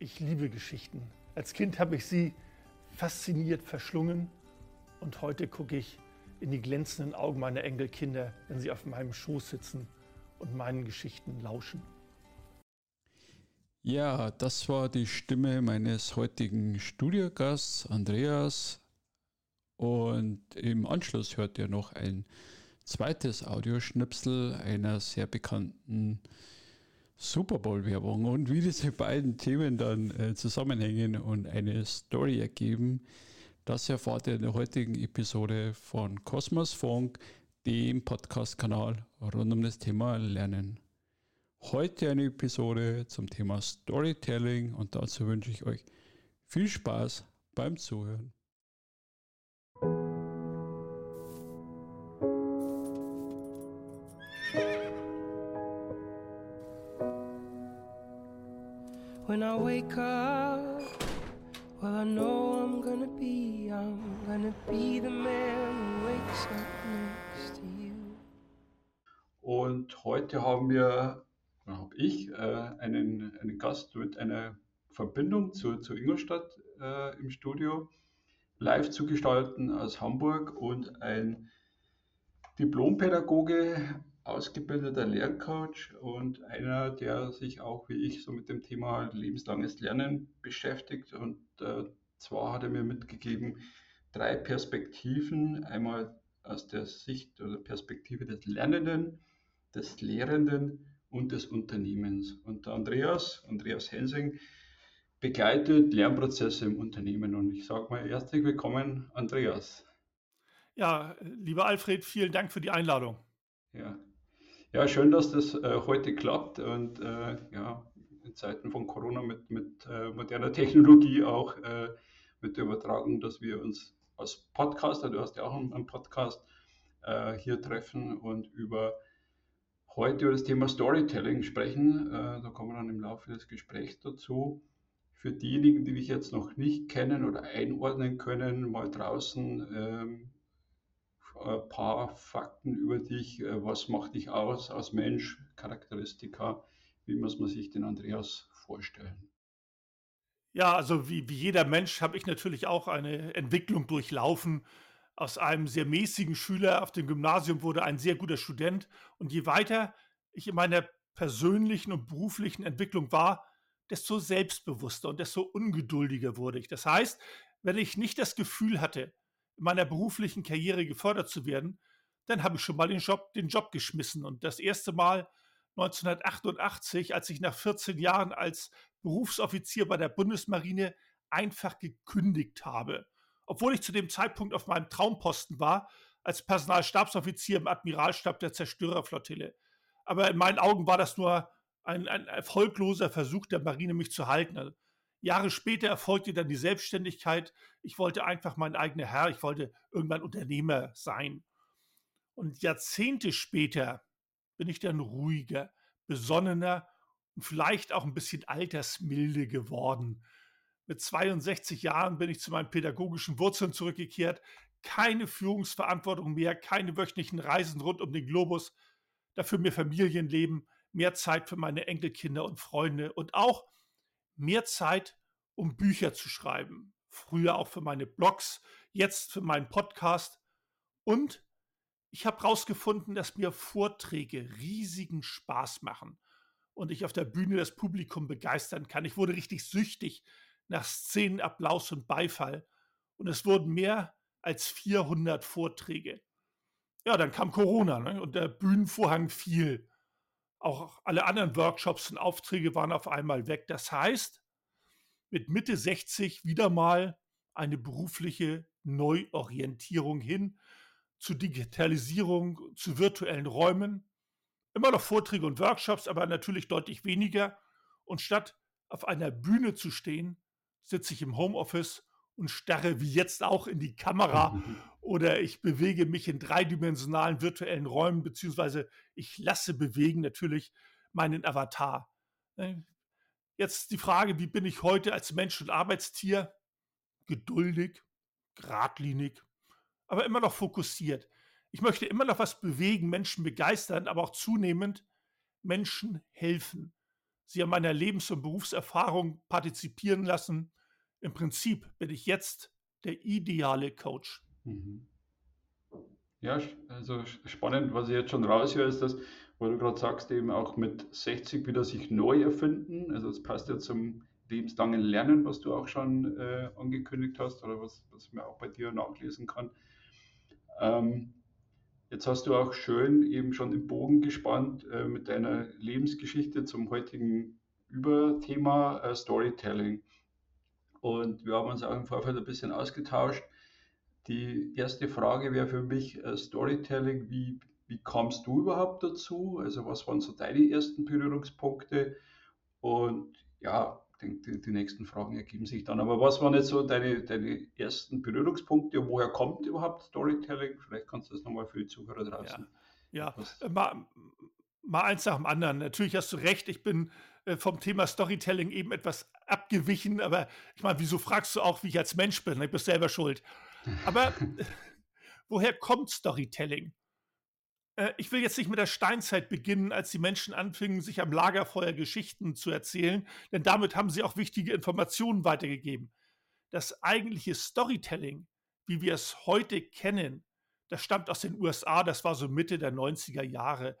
Ich liebe Geschichten. Als Kind habe ich sie fasziniert verschlungen und heute gucke ich in die glänzenden Augen meiner Enkelkinder, wenn sie auf meinem Schoß sitzen und meinen Geschichten lauschen. Ja, das war die Stimme meines heutigen Studiogasts Andreas. Und im Anschluss hört ihr noch ein zweites Audioschnipsel einer sehr bekannten Super Bowl-Werbung und wie diese beiden Themen dann äh, zusammenhängen und eine Story ergeben, das erfahrt ihr in der heutigen Episode von Cosmos Funk, dem Podcast-Kanal rund um das Thema Lernen. Heute eine Episode zum Thema Storytelling und dazu wünsche ich euch viel Spaß beim Zuhören. Wake up, well, I know I'm gonna be, I'm gonna be the man who wakes up next to you. Und heute haben wir, habe ich, äh, einen, einen Gast mit einer Verbindung zu, zu Ingolstadt äh, im Studio live zu gestalten aus Hamburg und ein Diplompädagoge, ausgebildeter Lerncoach und einer, der sich auch wie ich so mit dem Thema lebenslanges Lernen beschäftigt. Und äh, zwar hat er mir mitgegeben drei Perspektiven. Einmal aus der Sicht oder Perspektive des Lernenden, des Lehrenden und des Unternehmens. Und der Andreas, Andreas Hensing, begleitet Lernprozesse im Unternehmen. Und ich sage mal herzlich willkommen, Andreas. Ja, lieber Alfred, vielen Dank für die Einladung. Ja, ja, schön, dass das äh, heute klappt und äh, ja, in Zeiten von Corona mit, mit äh, moderner Technologie auch äh, mit der Übertragung, dass wir uns als Podcaster, du hast ja auch einen, Podcast, äh, hier treffen und über heute über das Thema Storytelling sprechen. Äh, da kommen wir dann im Laufe des Gesprächs dazu. Für diejenigen, die dich jetzt noch nicht kennen oder einordnen können, mal draußen, ähm, ein paar Fakten über dich. Äh, was macht dich aus als Mensch? Charakteristika. Wie muss man sich den Andreas vorstellen? Ja, also wie, wie jeder Mensch habe ich natürlich auch eine Entwicklung durchlaufen. Aus einem sehr mäßigen Schüler auf dem Gymnasium wurde ein sehr guter Student. Und je weiter ich in meiner persönlichen und beruflichen Entwicklung war, desto selbstbewusster und desto ungeduldiger wurde ich. Das heißt, wenn ich nicht das Gefühl hatte, meiner beruflichen Karriere gefördert zu werden, dann habe ich schon mal den Job, den Job geschmissen. Und das erste Mal 1988, als ich nach 14 Jahren als Berufsoffizier bei der Bundesmarine einfach gekündigt habe. Obwohl ich zu dem Zeitpunkt auf meinem Traumposten war, als Personalstabsoffizier im Admiralstab der Zerstörerflottille. Aber in meinen Augen war das nur ein, ein erfolgloser Versuch der Marine, mich zu halten. Also Jahre später erfolgte dann die Selbstständigkeit. Ich wollte einfach mein eigener Herr, ich wollte irgendwann Unternehmer sein. Und Jahrzehnte später bin ich dann ruhiger, besonnener und vielleicht auch ein bisschen altersmilde geworden. Mit 62 Jahren bin ich zu meinen pädagogischen Wurzeln zurückgekehrt. Keine Führungsverantwortung mehr, keine wöchentlichen Reisen rund um den Globus. Dafür mehr Familienleben, mehr Zeit für meine Enkelkinder und Freunde und auch mehr Zeit, um Bücher zu schreiben. Früher auch für meine Blogs, jetzt für meinen Podcast. Und ich habe herausgefunden, dass mir Vorträge riesigen Spaß machen und ich auf der Bühne das Publikum begeistern kann. Ich wurde richtig süchtig nach Szenen, Applaus und Beifall. Und es wurden mehr als 400 Vorträge. Ja, dann kam Corona ne? und der Bühnenvorhang fiel. Auch alle anderen Workshops und Aufträge waren auf einmal weg. Das heißt, mit Mitte 60 wieder mal eine berufliche Neuorientierung hin zu Digitalisierung, zu virtuellen Räumen. Immer noch Vorträge und Workshops, aber natürlich deutlich weniger. Und statt auf einer Bühne zu stehen, sitze ich im Homeoffice und starre wie jetzt auch in die Kamera oder ich bewege mich in dreidimensionalen virtuellen Räumen, beziehungsweise ich lasse bewegen natürlich meinen Avatar. Ne? Jetzt die Frage, wie bin ich heute als Mensch und Arbeitstier? Geduldig, geradlinig, aber immer noch fokussiert. Ich möchte immer noch was bewegen, Menschen begeistern, aber auch zunehmend Menschen helfen. Sie an meiner Lebens- und Berufserfahrung partizipieren lassen. Im Prinzip bin ich jetzt der ideale Coach. Mhm. Ja, also spannend, was ich jetzt schon raushöre, ist das, weil du gerade sagst, eben auch mit 60 wieder sich neu erfinden. Also es passt ja zum lebenslangen Lernen, was du auch schon äh, angekündigt hast oder was, was man auch bei dir nachlesen kann. Ähm, jetzt hast du auch schön eben schon den Bogen gespannt äh, mit deiner Lebensgeschichte zum heutigen Überthema äh, Storytelling. Und wir haben uns auch im Vorfeld ein bisschen ausgetauscht. Die erste Frage wäre für mich äh, Storytelling. Wie, wie kamst du überhaupt dazu? Also was waren so deine ersten Berührungspunkte? Und ja, denke, die, die, nächsten Fragen ergeben sich dann. Aber was waren jetzt so deine, deine ersten Berührungspunkte? Woher kommt überhaupt Storytelling? Vielleicht kannst du das nochmal für die Zuhörer draußen. Ja, ja. Äh, mal, mal eins nach dem anderen. Natürlich hast du recht, ich bin vom Thema Storytelling eben etwas abgewichen, aber ich meine, wieso fragst du auch, wie ich als Mensch bin? Ich bin selber schuld. Aber woher kommt Storytelling? Äh, ich will jetzt nicht mit der Steinzeit beginnen, als die Menschen anfingen, sich am Lagerfeuer Geschichten zu erzählen, denn damit haben sie auch wichtige Informationen weitergegeben. Das eigentliche Storytelling, wie wir es heute kennen, das stammt aus den USA, das war so Mitte der 90er Jahre.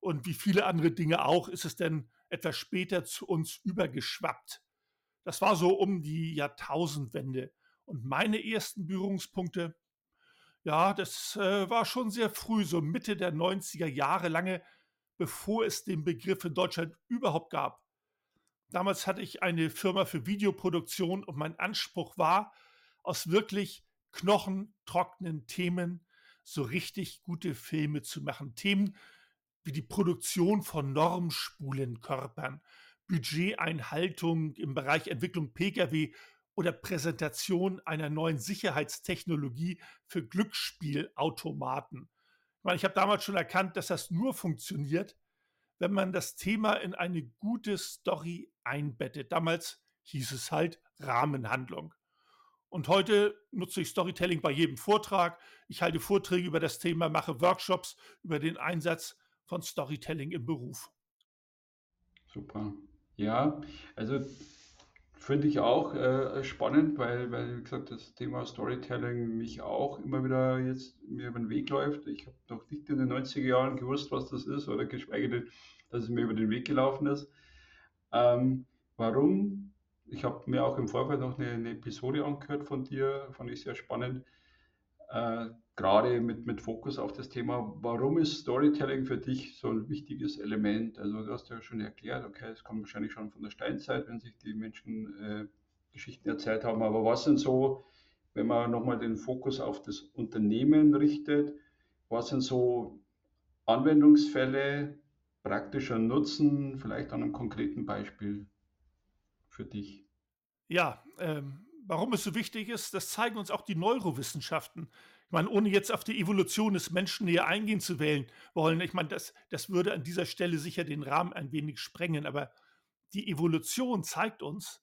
Und wie viele andere Dinge auch, ist es denn etwas später zu uns übergeschwappt. Das war so um die Jahrtausendwende. Und meine ersten Berührungspunkte, ja, das äh, war schon sehr früh, so Mitte der 90er Jahre, lange bevor es den Begriff in Deutschland überhaupt gab. Damals hatte ich eine Firma für Videoproduktion und mein Anspruch war, aus wirklich knochentrockenen Themen so richtig gute Filme zu machen. Themen wie die Produktion von Normspulenkörpern, Budgeteinhaltung im Bereich Entwicklung Pkw oder Präsentation einer neuen Sicherheitstechnologie für Glücksspielautomaten. Ich meine, ich habe damals schon erkannt, dass das nur funktioniert, wenn man das Thema in eine gute Story einbettet. Damals hieß es halt Rahmenhandlung. Und heute nutze ich Storytelling bei jedem Vortrag. Ich halte Vorträge über das Thema, mache Workshops über den Einsatz von Storytelling im Beruf. Super. Ja, also Finde ich auch äh, spannend, weil, weil, wie gesagt, das Thema Storytelling mich auch immer wieder jetzt mir über den Weg läuft. Ich habe noch nicht in den 90er Jahren gewusst, was das ist, oder geschweige denn, dass es mir über den Weg gelaufen ist. Ähm, warum? Ich habe mir auch im Vorfeld noch eine, eine, Episode angehört von dir, fand ich sehr spannend. Äh, gerade mit, mit Fokus auf das Thema, warum ist Storytelling für dich so ein wichtiges Element? Also du hast ja schon erklärt, okay, es kommt wahrscheinlich schon von der Steinzeit, wenn sich die Menschen äh, Geschichten erzählt haben, aber was sind so, wenn man nochmal den Fokus auf das Unternehmen richtet, was sind so Anwendungsfälle, praktischer Nutzen, vielleicht an einem konkreten Beispiel für dich? Ja, ähm, warum es so wichtig ist, das zeigen uns auch die Neurowissenschaften. Ich meine, ohne jetzt auf die Evolution des Menschen näher eingehen zu wählen, wollen, ich meine, das, das würde an dieser Stelle sicher den Rahmen ein wenig sprengen, aber die Evolution zeigt uns,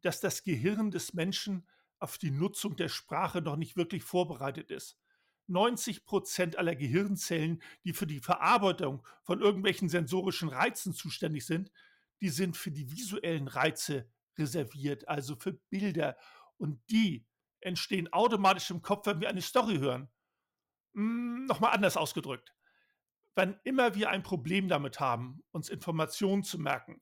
dass das Gehirn des Menschen auf die Nutzung der Sprache noch nicht wirklich vorbereitet ist. 90 Prozent aller Gehirnzellen, die für die Verarbeitung von irgendwelchen sensorischen Reizen zuständig sind, die sind für die visuellen Reize reserviert, also für Bilder. Und die entstehen automatisch im Kopf, wenn wir eine Story hören. Hm, Nochmal anders ausgedrückt. Wann immer wir ein Problem damit haben, uns Informationen zu merken,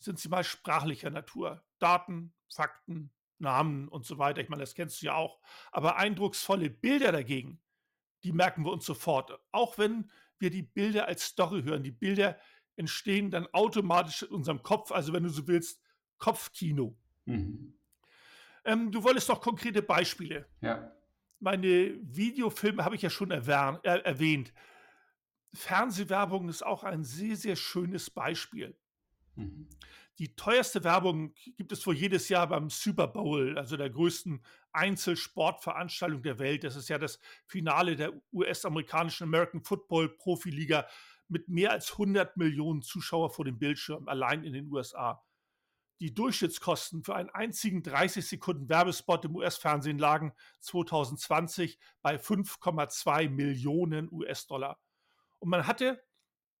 sind sie mal sprachlicher Natur. Daten, Fakten, Namen und so weiter. Ich meine, das kennst du ja auch. Aber eindrucksvolle Bilder dagegen, die merken wir uns sofort. Auch wenn wir die Bilder als Story hören. Die Bilder entstehen dann automatisch in unserem Kopf. Also wenn du so willst, Kopfkino. Mhm. Ähm, du wolltest doch konkrete Beispiele. Ja. Meine Videofilme habe ich ja schon erwähnt, äh, erwähnt. Fernsehwerbung ist auch ein sehr, sehr schönes Beispiel. Mhm. Die teuerste Werbung gibt es wohl jedes Jahr beim Super Bowl, also der größten Einzelsportveranstaltung der Welt. Das ist ja das Finale der US-amerikanischen American Football Profiliga mit mehr als 100 Millionen Zuschauer vor dem Bildschirm, allein in den USA die Durchschnittskosten für einen einzigen 30 Sekunden Werbespot im US-Fernsehen lagen 2020 bei 5,2 Millionen US-Dollar. Und man hatte,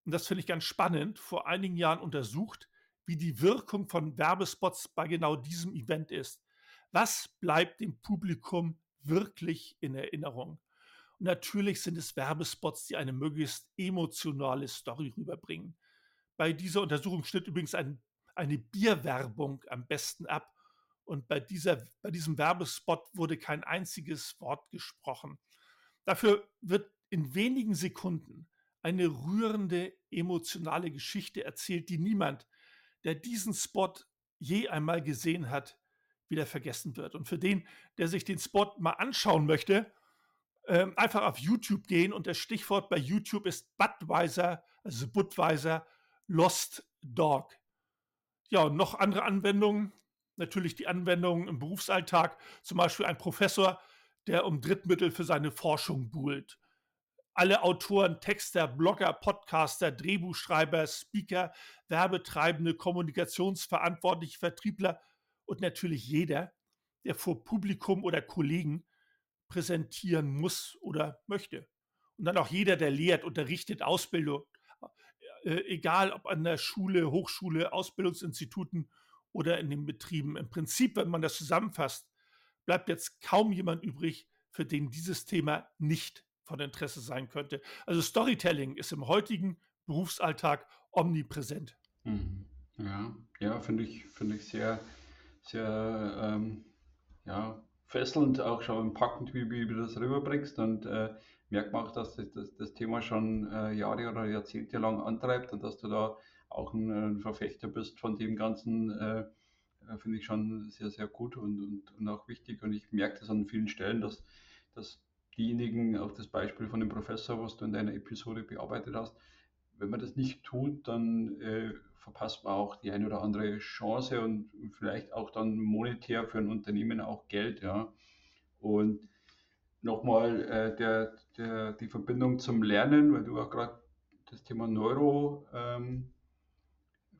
und das finde ich ganz spannend, vor einigen Jahren untersucht, wie die Wirkung von Werbespots bei genau diesem Event ist. Was bleibt dem Publikum wirklich in Erinnerung? Und natürlich sind es Werbespots, die eine möglichst emotionale Story rüberbringen. Bei dieser Untersuchung schnitt übrigens ein, eine Bierwerbung am besten ab. Und bei, dieser, bei diesem Werbespot wurde kein einziges Wort gesprochen. Dafür wird in wenigen Sekunden eine rührende emotionale Geschichte erzählt, die niemand, der diesen Spot je einmal gesehen hat, wieder vergessen wird. Und für den, der sich den Spot mal anschauen möchte, ähm, einfach auf YouTube gehen und das Stichwort bei YouTube ist Budweiser, also Budweiser Lost Dog. Ja, und noch andere Anwendungen, natürlich die Anwendungen im Berufsalltag, zum Beispiel ein Professor, der um Drittmittel für seine Forschung buhlt. Alle Autoren, Texter, Blogger, Podcaster, Drehbuchschreiber, Speaker, Werbetreibende, Kommunikationsverantwortliche, Vertriebler und natürlich jeder, der vor Publikum oder Kollegen präsentieren muss oder möchte. Und dann auch jeder, der lehrt, unterrichtet, Ausbildung, äh, egal ob an der Schule, Hochschule, Ausbildungsinstituten oder in den Betrieben. Im Prinzip, wenn man das zusammenfasst, bleibt jetzt kaum jemand übrig, für den dieses Thema nicht von Interesse sein könnte. Also Storytelling ist im heutigen Berufsalltag omnipräsent. Mhm. Ja, ja, finde ich, finde ich sehr, sehr ähm, ja, fesselnd, auch schon packend, wie, wie du das rüberbringst und äh, merkt man auch, dass das, das, das Thema schon äh, Jahre oder Jahrzehnte lang antreibt und dass du da auch ein, ein Verfechter bist von dem Ganzen, äh, äh, finde ich schon sehr, sehr gut und, und, und auch wichtig. Und ich merke das an vielen Stellen, dass, dass diejenigen, auch das Beispiel von dem Professor, was du in deiner Episode bearbeitet hast, wenn man das nicht tut, dann äh, verpasst man auch die eine oder andere Chance und vielleicht auch dann monetär für ein Unternehmen auch Geld, ja. Und nochmal äh, der, der, die Verbindung zum Lernen, weil du auch gerade das Thema Neuro, ähm,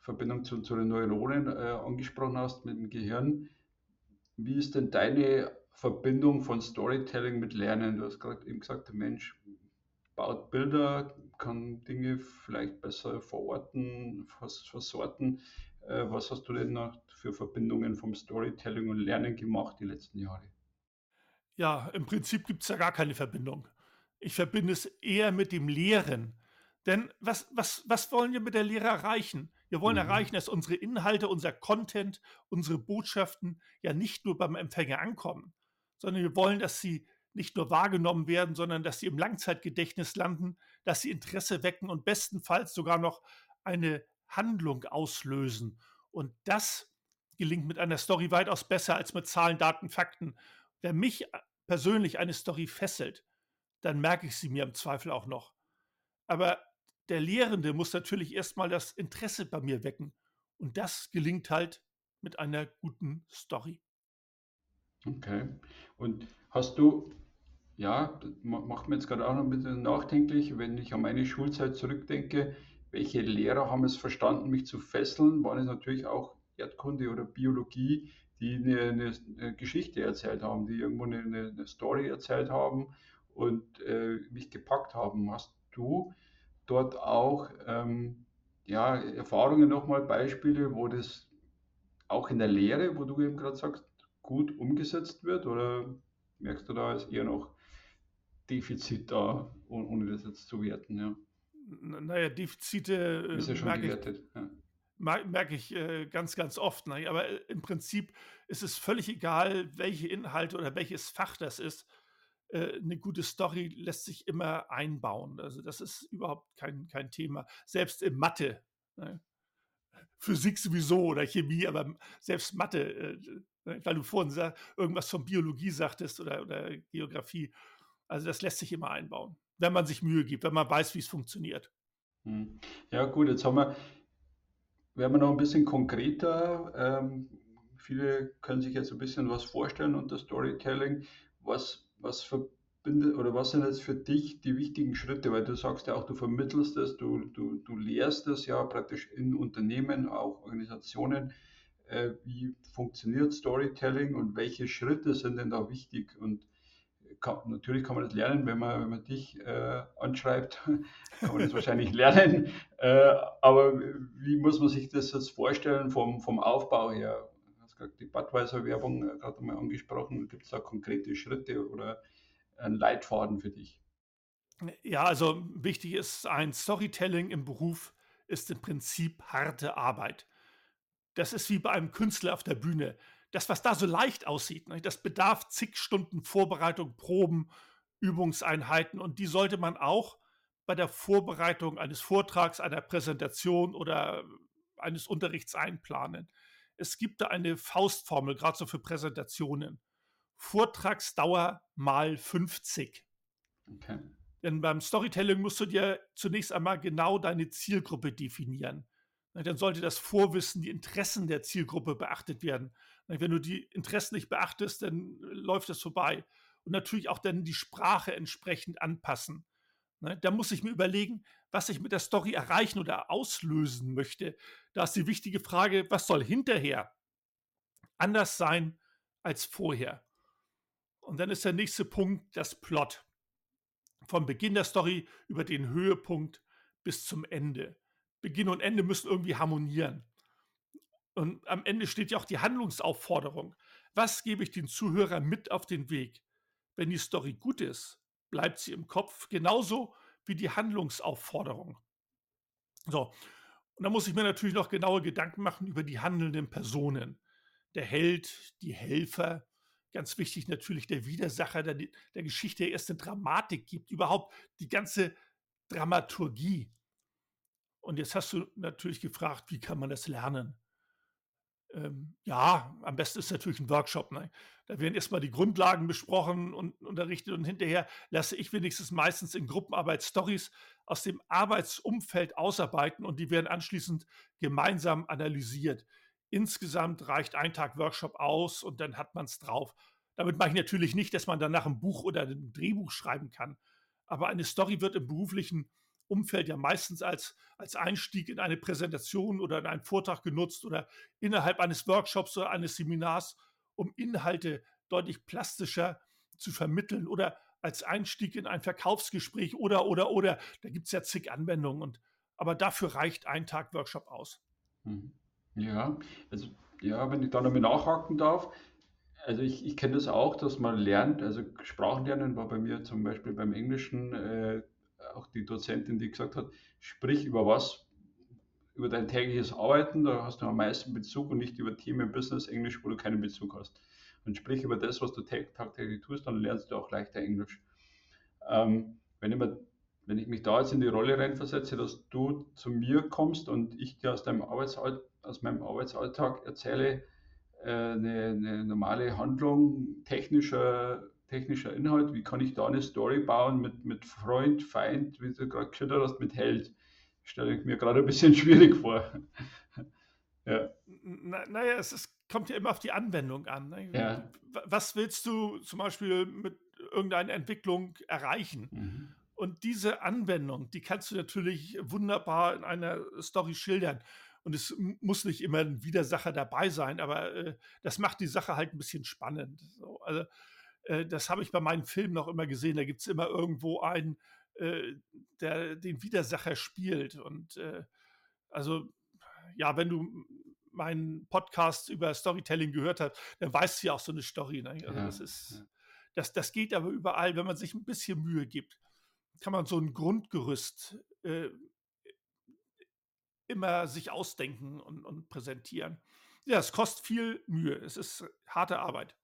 Verbindung zu, zu den Neuronen äh, angesprochen hast mit dem Gehirn. Wie ist denn deine Verbindung von Storytelling mit Lernen? Du hast gerade eben gesagt, der Mensch baut Bilder, kann Dinge vielleicht besser verorten, vers versorten. Äh, was hast du denn noch für Verbindungen vom Storytelling und Lernen gemacht die letzten Jahre? Ja, im Prinzip gibt es ja gar keine Verbindung. Ich verbinde es eher mit dem Lehren. Denn was, was, was wollen wir mit der Lehre erreichen? Wir wollen mhm. erreichen, dass unsere Inhalte, unser Content, unsere Botschaften ja nicht nur beim Empfänger ankommen, sondern wir wollen, dass sie nicht nur wahrgenommen werden, sondern dass sie im Langzeitgedächtnis landen, dass sie Interesse wecken und bestenfalls sogar noch eine Handlung auslösen. Und das gelingt mit einer Story weitaus besser als mit Zahlen, Daten, Fakten. Wer mich persönlich eine Story fesselt, dann merke ich sie mir im Zweifel auch noch. Aber der Lehrende muss natürlich erstmal das Interesse bei mir wecken. Und das gelingt halt mit einer guten Story. Okay. Und hast du, ja, macht mir jetzt gerade auch noch ein bisschen nachdenklich, wenn ich an meine Schulzeit zurückdenke, welche Lehrer haben es verstanden, mich zu fesseln? Waren es natürlich auch Erdkunde oder Biologie, die eine, eine, Geschichte erzählt haben, die irgendwo eine, eine Story erzählt haben und äh, mich gepackt haben. Hast du dort auch ähm, ja, Erfahrungen nochmal, Beispiele, wo das auch in der Lehre, wo du eben gerade sagst, gut umgesetzt wird oder merkst du da ist eher noch Defizit da, ohne das jetzt zu werten? Ja. Naja, Defizite äh, ist ja schon gewertet. Ich, ja merke ich äh, ganz, ganz oft. Ne? Aber äh, im Prinzip ist es völlig egal, welche Inhalte oder welches Fach das ist. Äh, eine gute Story lässt sich immer einbauen. Also das ist überhaupt kein, kein Thema. Selbst in Mathe. Ne? Physik sowieso oder Chemie, aber selbst Mathe, äh, ne? weil du vorhin irgendwas von Biologie sagtest oder, oder Geografie. Also das lässt sich immer einbauen, wenn man sich Mühe gibt, wenn man weiß, wie es funktioniert. Hm. Ja gut, jetzt haben wir werden wir noch ein bisschen konkreter. Ähm, viele können sich jetzt ein bisschen was vorstellen unter Storytelling. Was, was verbindet oder was sind jetzt für dich die wichtigen Schritte? Weil du sagst ja auch, du vermittelst es, du, du, du lehrst es ja praktisch in Unternehmen, auch Organisationen. Äh, wie funktioniert Storytelling und welche Schritte sind denn da wichtig? Und kann, natürlich kann man das lernen, wenn man, wenn man dich äh, anschreibt, kann man das wahrscheinlich lernen. Äh, aber wie muss man sich das jetzt vorstellen vom, vom Aufbau her? Du hast gerade die Budweiser-Werbung äh, gerade mal angesprochen. Gibt es da konkrete Schritte oder einen Leitfaden für dich? Ja, also wichtig ist, ein Storytelling im Beruf ist im Prinzip harte Arbeit. Das ist wie bei einem Künstler auf der Bühne das, was da so leicht aussieht, ne, das bedarf zig Stunden Vorbereitung, Proben, Übungseinheiten und die sollte man auch bei der Vorbereitung eines Vortrags, einer Präsentation oder eines Unterrichts einplanen. Es gibt da eine Faustformel, gerade so für Präsentationen. Vortragsdauer mal 50. Okay. Denn beim Storytelling musst du dir zunächst einmal genau deine Zielgruppe definieren. Dann sollte das Vorwissen, die Interessen der Zielgruppe beachtet werden. Wenn du die Interessen nicht beachtest, dann äh, läuft es vorbei. Und natürlich auch dann die Sprache entsprechend anpassen. Ne, da muss ich mir überlegen, was ich mit der Story erreichen oder auslösen möchte. Da ist die wichtige Frage, was soll hinterher anders sein als vorher? Und dann ist der nächste Punkt das Plot. Vom Beginn der Story über den Höhepunkt bis zum Ende. Beginn und Ende müssen irgendwie harmonieren. Und am Ende steht ja auch die Handlungsaufforderung. Was gebe ich den Zuhörern mit auf den Weg? Wenn die Story gut ist, bleibt sie im Kopf, genauso wie die Handlungsaufforderung. So, und da muss ich mir natürlich noch genaue Gedanken machen über die handelnden Personen. Der Held, die Helfer, ganz wichtig natürlich der Widersacher, der der Geschichte erst eine Dramatik gibt, überhaupt die ganze Dramaturgie. Und jetzt hast du natürlich gefragt, wie kann man das lernen? Ähm, ja, am besten ist natürlich ein Workshop. Ne? Da werden erstmal die Grundlagen besprochen und unterrichtet und hinterher lasse ich wenigstens meistens in Gruppenarbeit Stories aus dem Arbeitsumfeld ausarbeiten und die werden anschließend gemeinsam analysiert. Insgesamt reicht ein Tag Workshop aus und dann hat man es drauf. Damit mache ich natürlich nicht, dass man danach ein Buch oder ein Drehbuch schreiben kann. Aber eine Story wird im beruflichen Umfeld ja meistens als, als Einstieg in eine Präsentation oder in einen Vortrag genutzt oder innerhalb eines Workshops oder eines Seminars, um Inhalte deutlich plastischer zu vermitteln oder als Einstieg in ein Verkaufsgespräch oder, oder, oder. Da gibt es ja zig Anwendungen. Und, aber dafür reicht ein Tag Workshop aus. Mhm. Ja, also ja, wenn ich da nochmal nachhaken darf, also ich, ich kenne das auch, dass man lernt, also Sprachenlernen war bei mir zum Beispiel beim Englischen äh, auch die Dozentin, die gesagt hat, sprich über was, über dein tägliches Arbeiten, da hast du am meisten Bezug und nicht über Themen Business Englisch, wo du keinen Bezug hast. Und sprich über das, was du tagtäglich tust, dann lernst du auch leichter Englisch. Ähm, wenn, ich mir, wenn ich mich da jetzt in die Rolle reinversetze, dass du zu mir kommst und ich dir aus, deinem Arbeitsall aus meinem Arbeitsalltag erzähle, äh, eine, eine normale Handlung technischer technischer Inhalt, wie kann ich da eine Story bauen mit, mit Freund, Feind, wie du gerade geschildert hast, mit Held? Stelle ich mir gerade ein bisschen schwierig vor. ja. Na, naja, es ist, kommt ja immer auf die Anwendung an. Ne? Ja. Was willst du zum Beispiel mit irgendeiner Entwicklung erreichen? Mhm. Und diese Anwendung, die kannst du natürlich wunderbar in einer Story schildern. Und es muss nicht immer ein Widersacher dabei sein, aber äh, das macht die Sache halt ein bisschen spannend. So, also äh, das habe ich bei meinen Filmen noch immer gesehen. Da gibt es immer irgendwo einen, äh, der den Widersacher spielt. Und äh, also, ja, wenn du meinen Podcast über Storytelling gehört hast, dann weißt du ja auch so eine Story. Ne? Also ja, das ist, das, das geht aber überall, wenn man sich ein bisschen Mühe gibt, kann man so ein Grundgerüst äh, immer sich ausdenken und, und präsentieren. Ja, es kostet viel Mühe. Es ist harte Arbeit.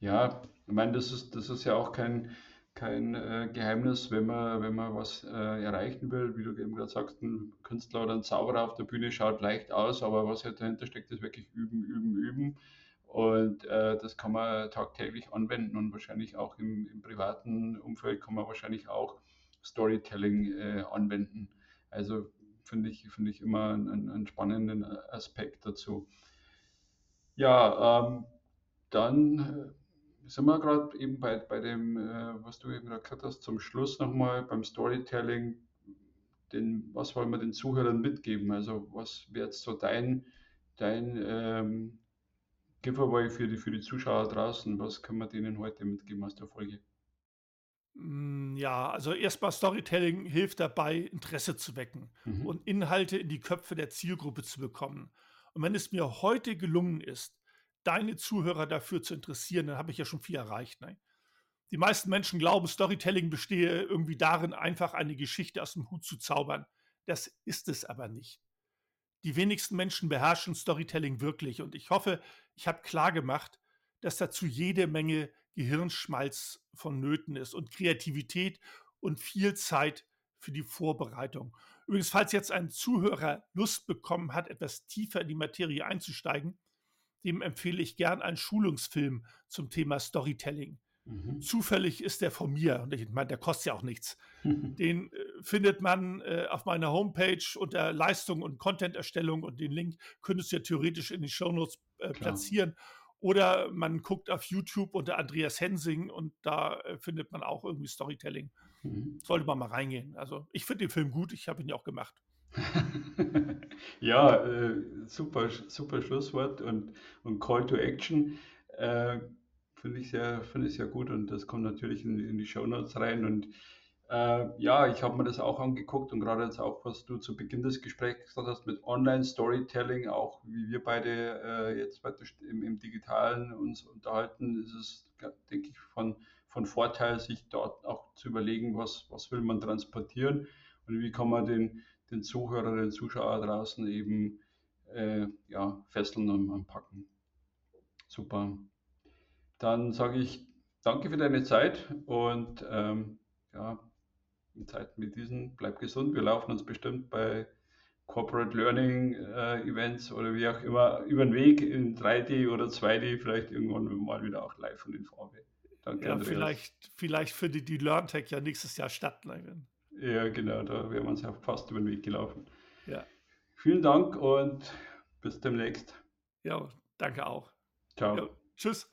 Ja, ich meine, das ist, das ist ja auch kein, kein äh, Geheimnis, wenn man, wenn man was äh, erreichen will. Wie du eben gerade sagst, ein Künstler oder ein Zauberer auf der Bühne schaut leicht aus, aber was halt dahinter steckt, ist wirklich üben, üben, üben. Und äh, das kann man tagtäglich anwenden und wahrscheinlich auch im, im privaten Umfeld kann man wahrscheinlich auch Storytelling äh, anwenden. Also finde ich, finde ich immer einen, einen spannenden Aspekt dazu. Ja, ähm, dann äh, sind wir gerade eben bei, bei dem, äh, was du eben gesagt hast, zum Schluss nochmal beim Storytelling, den, was wollen wir den Zuhörern mitgeben? Also was wäre jetzt so dein, dein ähm, Giveaway für die, für die Zuschauer draußen? Was können wir denen heute mitgeben aus der Folge? Hm, ja, also erstmal Storytelling hilft dabei, Interesse zu wecken Mhm. und Inhalte in die Köpfe der Zielgruppe zu bekommen. Und wenn es mir heute gelungen ist, deine Zuhörer dafür zu interessieren, dann habe ich ja schon viel erreicht. Ne? Die meisten Menschen glauben, Storytelling bestehe irgendwie darin, einfach eine Geschichte aus dem Hut zu zaubern. Das ist es aber nicht. Die wenigsten Menschen beherrschen Storytelling wirklich und ich hoffe, ich habe klar gemacht, dass dazu jede Menge Gehirnschmalz vonnöten ist und Kreativität und viel Zeit für die Vorbereitung. Übrigens, falls jetzt ein Zuhörer Lust bekommen hat, etwas tiefer in die Materie einzusteigen, dem empfehle ich gern einen Schulungsfilm zum Thema Storytelling. Mhm. Zufällig ist der von mir und ich meine, der kostet ja auch nichts. Den äh, findet man äh, auf meiner Homepage unter Leistung und Content-Erstellung und den Link könntest du ja theoretisch in die Shownotes äh, platzieren. Oder man guckt auf YouTube unter Andreas Hensing und da äh, findet man auch irgendwie Storytelling. Mhm. Sollte man mal reingehen. Also ich finde den Film gut, ich habe ihn ja auch gemacht. Ja, äh, super, super Schlusswort und, und Call to Action. Äh, finde ich sehr, finde ich sehr gut und das kommt natürlich in, in die Shownotes rein. Und äh, ja, ich habe mir das auch angeguckt und gerade jetzt auch, was du zu Beginn des Gesprächs gesagt hast mit Online-Storytelling, auch wie wir beide äh, jetzt st- im, im Digitalen uns unterhalten, ist es, denke ich, von, von Vorteil, sich dort auch zu überlegen, was, was will man transportieren und wie kann man den, den Zuhörer, den Zuschauer draußen eben äh, ja, fesseln und anpacken. Super. Dann sage ich danke für deine Zeit und ähm, ja, in Zeiten wie diesen bleib gesund. Wir laufen uns bestimmt bei Corporate Learning äh, Events oder wie auch immer über den Weg in 3D oder 2D, vielleicht irgendwann mal wieder auch live und in Farbe. Danke, Ja, Andreas. vielleicht, vielleicht findet die LearnTech ja nächstes Jahr statt. Ne? Ja, genau, da wären wir uns ja fast über den Weg gelaufen. Ja. Vielen Dank und bis demnächst. ja, danke auch. Ciao. Ja, tschüss.